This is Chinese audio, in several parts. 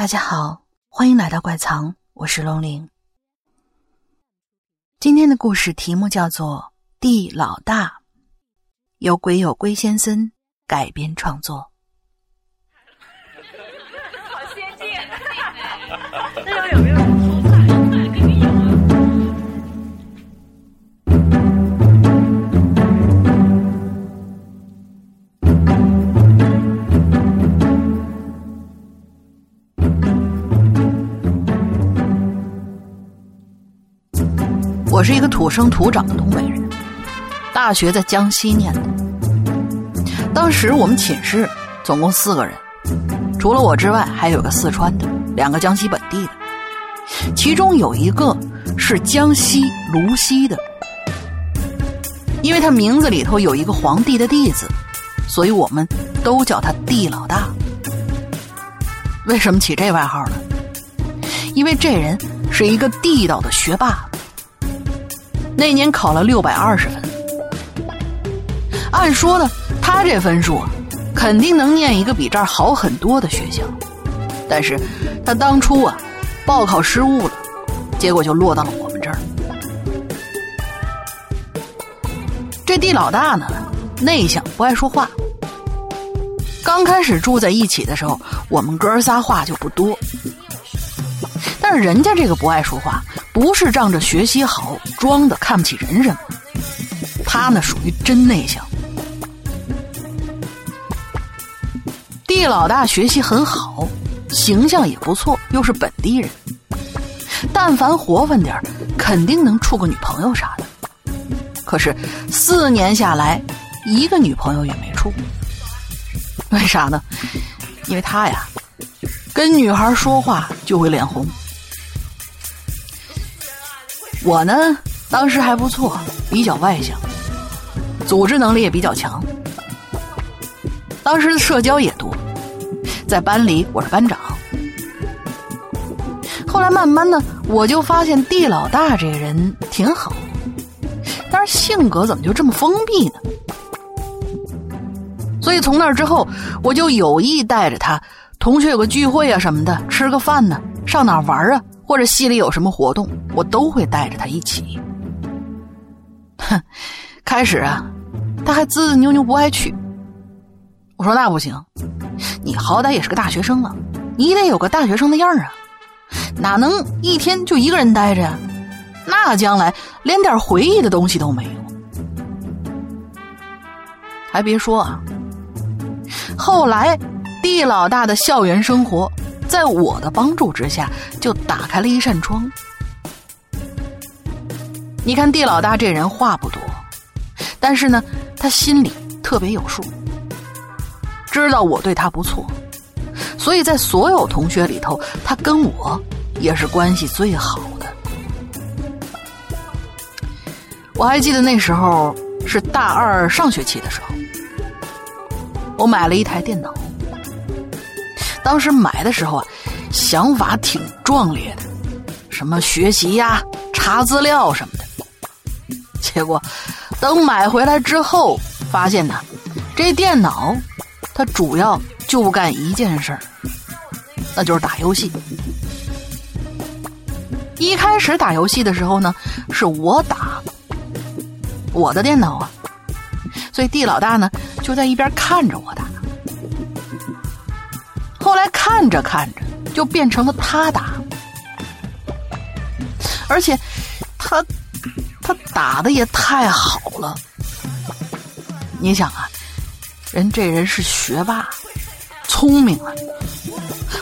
大家好，欢迎来到怪藏，我是龙玲。今天的故事题目叫做《地老大》，由鬼有龟先生改编创作。好先进，那有没有我是一个土生土长的东北人，大学在江西念的。当时我们寝室总共四个人，除了我之外，还有个四川的，两个江西本地的，其中有一个是江西泸溪的。因为他名字里头有一个皇帝的“帝”字，所以我们都叫他帝老大。为什么起这外号呢？因为这人是一个地道的学霸。那年考了六百二十分，按说呢，他这分数，肯定能念一个比这儿好很多的学校。但是，他当初啊，报考失误了，结果就落到了我们这儿。这地老大呢，内向不爱说话。刚开始住在一起的时候，我们哥仨话就不多。但是人家这个不爱说话，不是仗着学习好装的看不起人什么，他呢属于真内向。地老大学习很好，形象也不错，又是本地人，但凡活泛点肯定能处个女朋友啥的。可是四年下来，一个女朋友也没处。为啥呢？因为他呀，跟女孩说话就会脸红。我呢，当时还不错，比较外向，组织能力也比较强。当时的社交也多，在班里我是班长。后来慢慢的，我就发现地老大这个人挺好，但是性格怎么就这么封闭呢？所以从那之后，我就有意带着他，同学有个聚会啊什么的，吃个饭呢，上哪玩啊？或者系里有什么活动，我都会带着他一起。哼，开始啊，他还滋滋扭扭不爱去。我说那不行，你好歹也是个大学生了，你得有个大学生的样啊，哪能一天就一个人待着呀？那将来连点回忆的东西都没有。还别说啊，后来地老大的校园生活。在我的帮助之下，就打开了一扇窗。你看，地老大这人话不多，但是呢，他心里特别有数，知道我对他不错，所以在所有同学里头，他跟我也是关系最好的。我还记得那时候是大二上学期的时候，我买了一台电脑。当时买的时候啊，想法挺壮烈的，什么学习呀、查资料什么的。结果等买回来之后，发现呢，这电脑它主要就干一件事儿，那就是打游戏。一开始打游戏的时候呢，是我打我的电脑啊，所以地老大呢就在一边看着我的。后来看着看着，就变成了他打，而且他他打的也太好了。你想啊，人这人是学霸，聪明啊。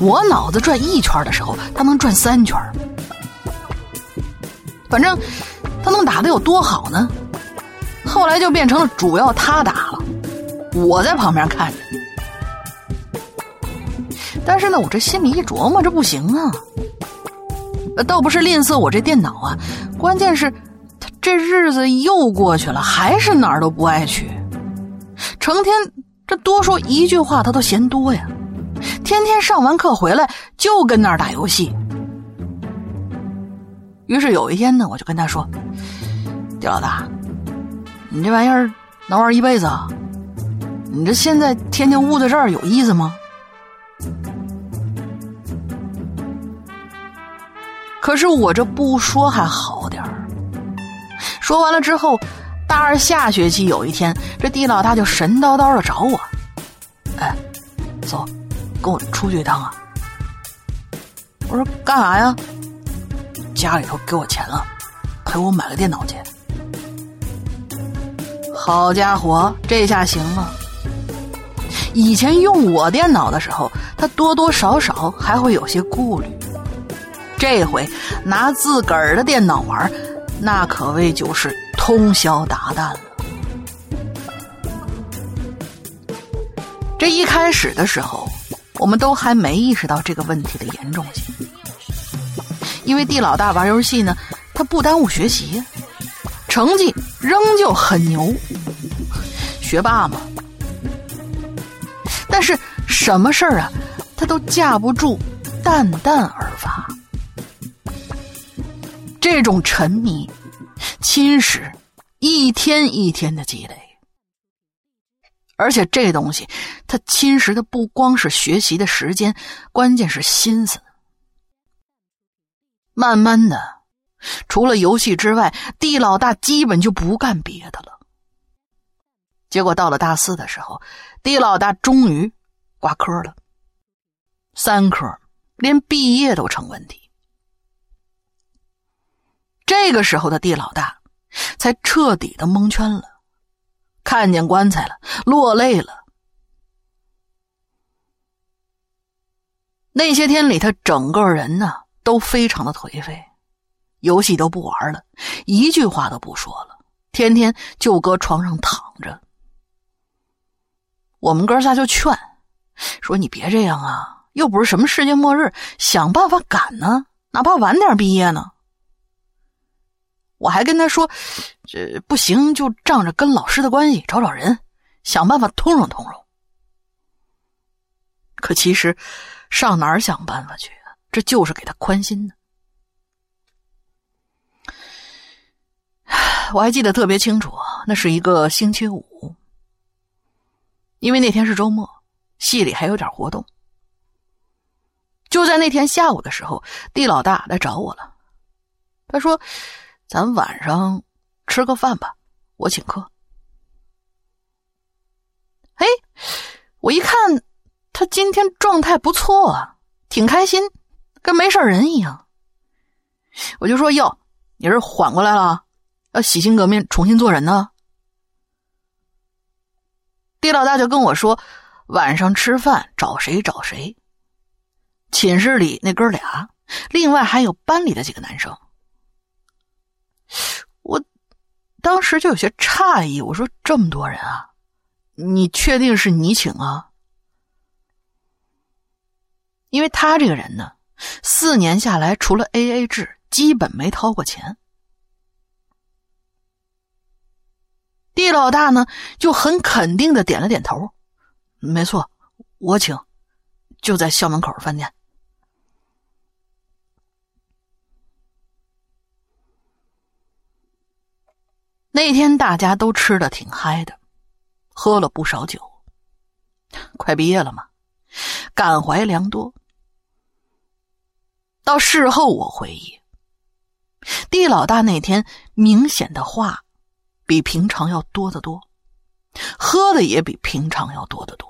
我脑子转一圈的时候，他能转三圈。反正他能打的有多好呢？后来就变成了主要他打了，我在旁边看着。但是呢，我这心里一琢磨，这不行啊。倒不是吝啬我这电脑啊，关键是，这日子又过去了，还是哪儿都不爱去，成天这多说一句话他都嫌多呀，天天上完课回来就跟那儿打游戏。于是有一天呢，我就跟他说：“地老大，你这玩意儿能玩一辈子啊？你这现在天天捂在这儿有意思吗？”可是我这不说还好点儿。说完了之后，大二下学期有一天，这地老大就神叨叨的找我：“哎，走，跟我出去一趟啊！”我说：“干啥呀？”家里头给我钱了，陪我买个电脑去。好家伙，这下行了。以前用我电脑的时候，他多多少少还会有些顾虑。这回拿自个儿的电脑玩，那可谓就是通宵达旦了。这一开始的时候，我们都还没意识到这个问题的严重性，因为地老大玩游戏呢，他不耽误学习，成绩仍旧很牛，学霸嘛。但是什么事儿啊，他都架不住淡淡而发。这种沉迷、侵蚀，一天一天的积累，而且这东西它侵蚀的不光是学习的时间，关键是心思。慢慢的，除了游戏之外，地老大基本就不干别的了。结果到了大四的时候，地老大终于挂科了，三科，连毕业都成问题。这个时候的地老大才彻底的蒙圈了，看见棺材了，落泪了。那些天里，他整个人呢都非常的颓废，游戏都不玩了，一句话都不说了，天天就搁床上躺着。我们哥仨就劝，说你别这样啊，又不是什么世界末日，想办法赶呢，哪怕晚点毕业呢。我还跟他说，这不行就仗着跟老师的关系找找人，想办法通融通融。可其实上哪儿想办法去啊？这就是给他宽心的。我还记得特别清楚，那是一个星期五。因为那天是周末，系里还有点活动。就在那天下午的时候，地老大来找我了。他说：“咱晚上吃个饭吧，我请客。”哎，我一看他今天状态不错啊，挺开心，跟没事人一样。我就说：“哟，你是缓过来了，要洗心革面，重新做人呢？”地老大就跟我说：“晚上吃饭找谁找谁。寝室里那哥俩，另外还有班里的几个男生。”我当时就有些诧异，我说：“这么多人啊，你确定是你请啊？”因为他这个人呢，四年下来除了 A A 制，基本没掏过钱。地老大呢，就很肯定的点了点头，没错，我请，就在校门口饭店。那天大家都吃的挺嗨的，喝了不少酒。快毕业了嘛，感怀良多。到事后我回忆，地老大那天明显的话。比平常要多得多，喝的也比平常要多得多。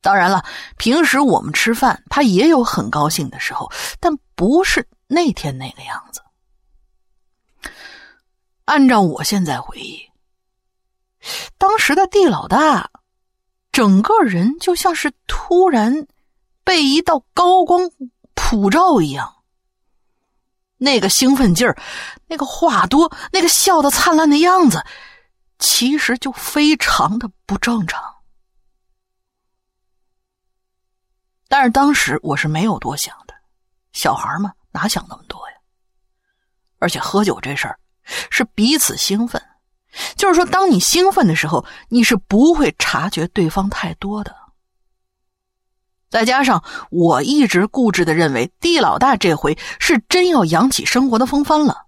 当然了，平时我们吃饭，他也有很高兴的时候，但不是那天那个样子。按照我现在回忆，当时的地老大，整个人就像是突然被一道高光普照一样。那个兴奋劲儿，那个话多，那个笑的灿烂的样子，其实就非常的不正常。但是当时我是没有多想的，小孩嘛，哪想那么多呀？而且喝酒这事儿是彼此兴奋，就是说，当你兴奋的时候，你是不会察觉对方太多的。再加上我一直固执的认为，地老大这回是真要扬起生活的风帆了，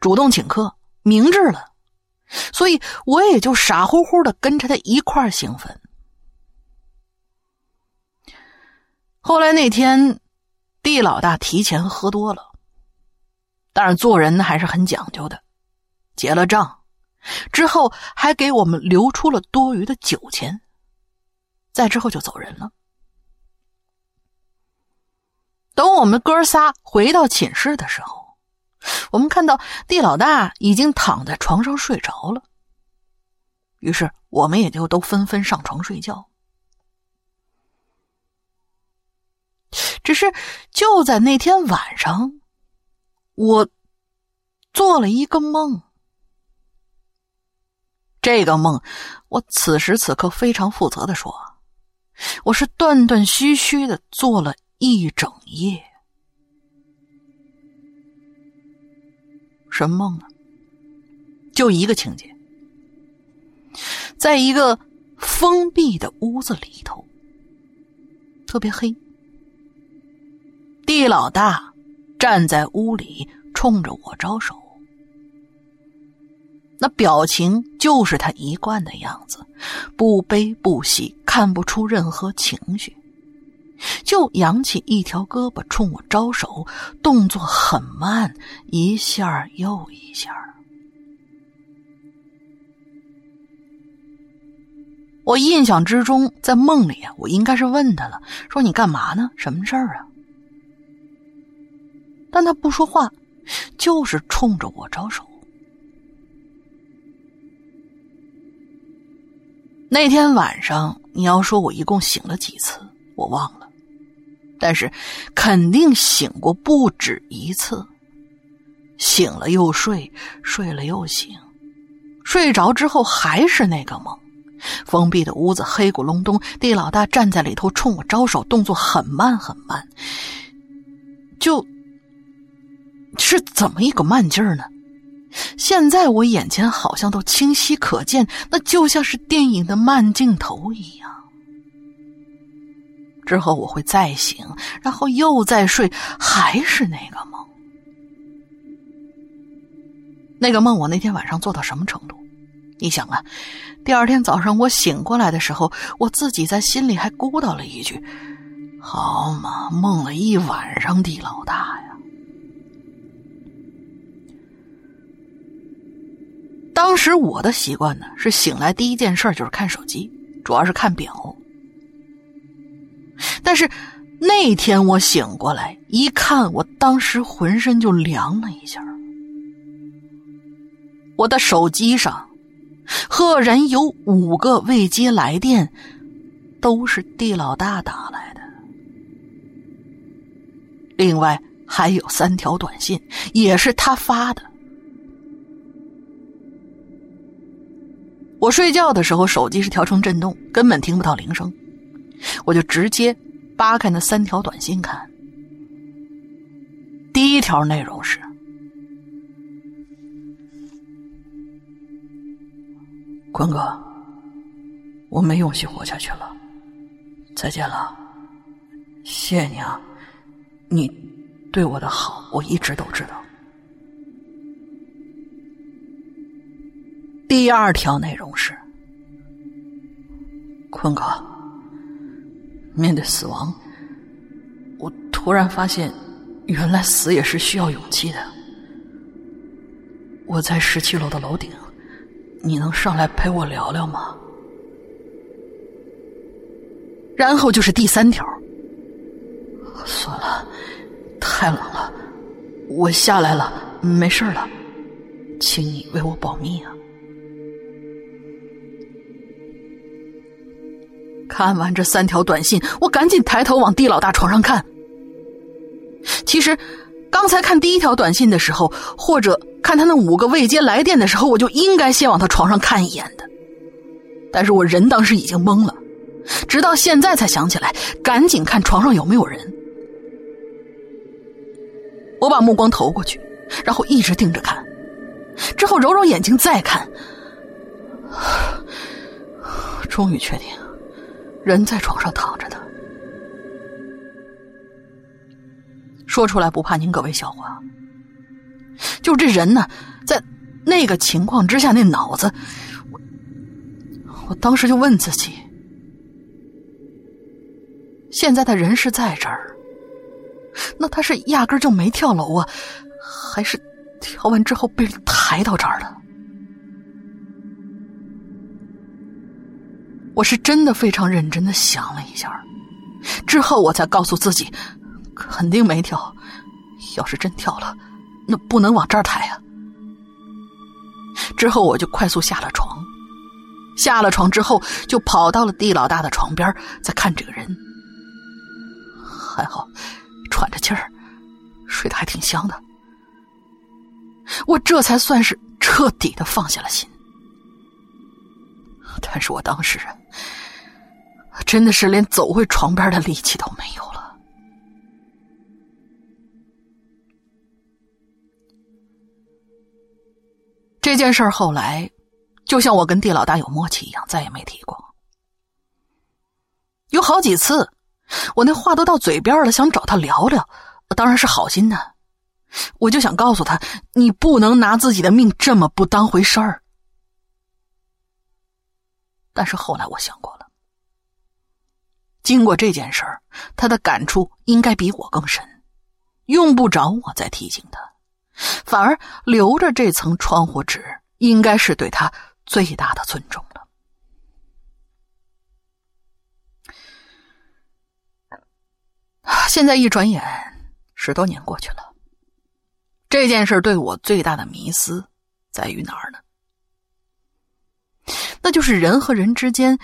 主动请客，明智了，所以我也就傻乎乎的跟着他一块兴奋。后来那天，地老大提前喝多了，但是做人还是很讲究的，结了账之后还给我们留出了多余的酒钱，再之后就走人了。等我们哥仨回到寝室的时候，我们看到地老大已经躺在床上睡着了，于是我们也就都纷纷上床睡觉。只是就在那天晚上，我做了一个梦。这个梦，我此时此刻非常负责的说，我是断断续续的做了一整夜。什么梦啊？就一个情节，在一个封闭的屋子里头，特别黑。地老大站在屋里，冲着我招手，那表情就是他一贯的样子，不悲不喜，看不出任何情绪，就扬起一条胳膊冲我招手，动作很慢，一下又一下。我印象之中，在梦里啊，我应该是问他了，说你干嘛呢？什么事儿啊？但他不说话，就是冲着我招手。那天晚上，你要说我一共醒了几次，我忘了，但是肯定醒过不止一次。醒了又睡，睡了又醒，睡着之后还是那个梦。封闭的屋子，黑咕隆咚，地老大站在里头冲我招手，动作很慢很慢，就。是怎么一个慢劲儿呢？现在我眼前好像都清晰可见，那就像是电影的慢镜头一样。之后我会再醒，然后又再睡，还是那个梦。那个梦，我那天晚上做到什么程度？你想啊，第二天早上我醒过来的时候，我自己在心里还咕叨了一句：“好嘛，梦了一晚上地老大呀。”当时我的习惯呢是醒来第一件事就是看手机，主要是看表。但是那天我醒过来一看，我当时浑身就凉了一下。我的手机上赫然有五个未接来电，都是地老大打来的。另外还有三条短信，也是他发的。我睡觉的时候，手机是调成震动，根本听不到铃声。我就直接扒开那三条短信看。第一条内容是：“坤哥，我没勇气活下去了，再见了，谢谢你啊，你对我的好，我一直都知道。”第二条内容是：坤哥，面对死亡，我突然发现，原来死也是需要勇气的。我在十七楼的楼顶，你能上来陪我聊聊吗？然后就是第三条。算了，太冷了，我下来了，没事了，请你为我保密啊。看完这三条短信，我赶紧抬头往地老大床上看。其实，刚才看第一条短信的时候，或者看他那五个未接来电的时候，我就应该先往他床上看一眼的。但是我人当时已经懵了，直到现在才想起来，赶紧看床上有没有人。我把目光投过去，然后一直盯着看，之后揉揉眼睛再看，终于确定。人在床上躺着的，说出来不怕您各位笑话。就这人呢，在那个情况之下，那脑子，我我当时就问自己：现在他人是在这儿，那他是压根就没跳楼啊，还是跳完之后被抬到这儿的？我是真的非常认真的想了一下，之后我才告诉自己，肯定没跳。要是真跳了，那不能往这儿抬啊。之后我就快速下了床，下了床之后就跑到了地老大的床边，在看这个人。还好，喘着气儿，睡得还挺香的。我这才算是彻底的放下了心。但是我当时真的是连走回床边的力气都没有了。这件事儿后来，就像我跟地老大有默契一样，再也没提过。有好几次，我那话都到嘴边了，想找他聊聊，当然是好心的，我就想告诉他，你不能拿自己的命这么不当回事儿。但是后来我想过了，经过这件事儿，他的感触应该比我更深，用不着我再提醒他，反而留着这层窗户纸，应该是对他最大的尊重了。现在一转眼，十多年过去了，这件事对我最大的迷思在于哪儿呢？那就是人和人之间，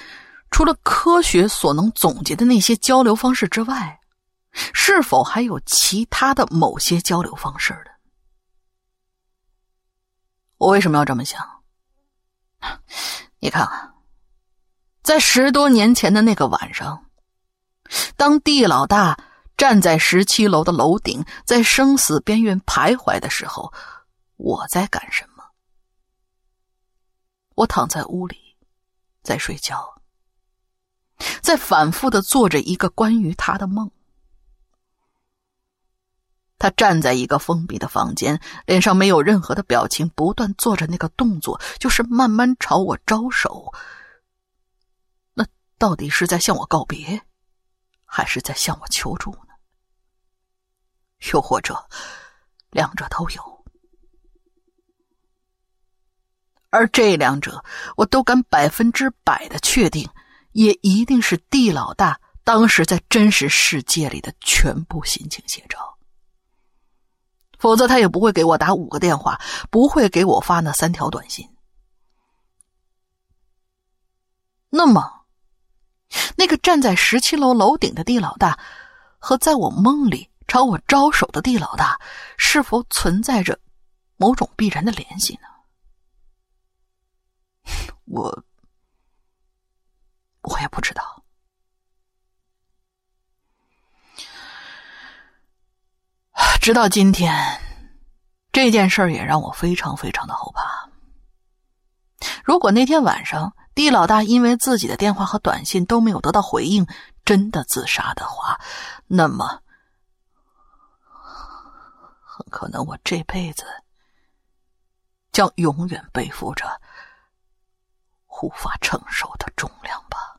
除了科学所能总结的那些交流方式之外，是否还有其他的某些交流方式的？我为什么要这么想？你看啊，在十多年前的那个晚上，当地老大站在十七楼的楼顶，在生死边缘徘徊的时候，我在干什么？我躺在屋里。在睡觉，在反复的做着一个关于他的梦。他站在一个封闭的房间，脸上没有任何的表情，不断做着那个动作，就是慢慢朝我招手。那到底是在向我告别，还是在向我求助呢？又或者，两者都有？而这两者，我都敢百分之百的确定，也一定是地老大当时在真实世界里的全部心情写照。否则，他也不会给我打五个电话，不会给我发那三条短信。那么，那个站在十七楼楼顶的地老大，和在我梦里朝我招手的地老大，是否存在着某种必然的联系呢？我，我也不知道。直到今天，这件事儿也让我非常非常的后怕。如果那天晚上地老大因为自己的电话和短信都没有得到回应，真的自杀的话，那么很可能我这辈子将永远背负着。无法承受的重量吧。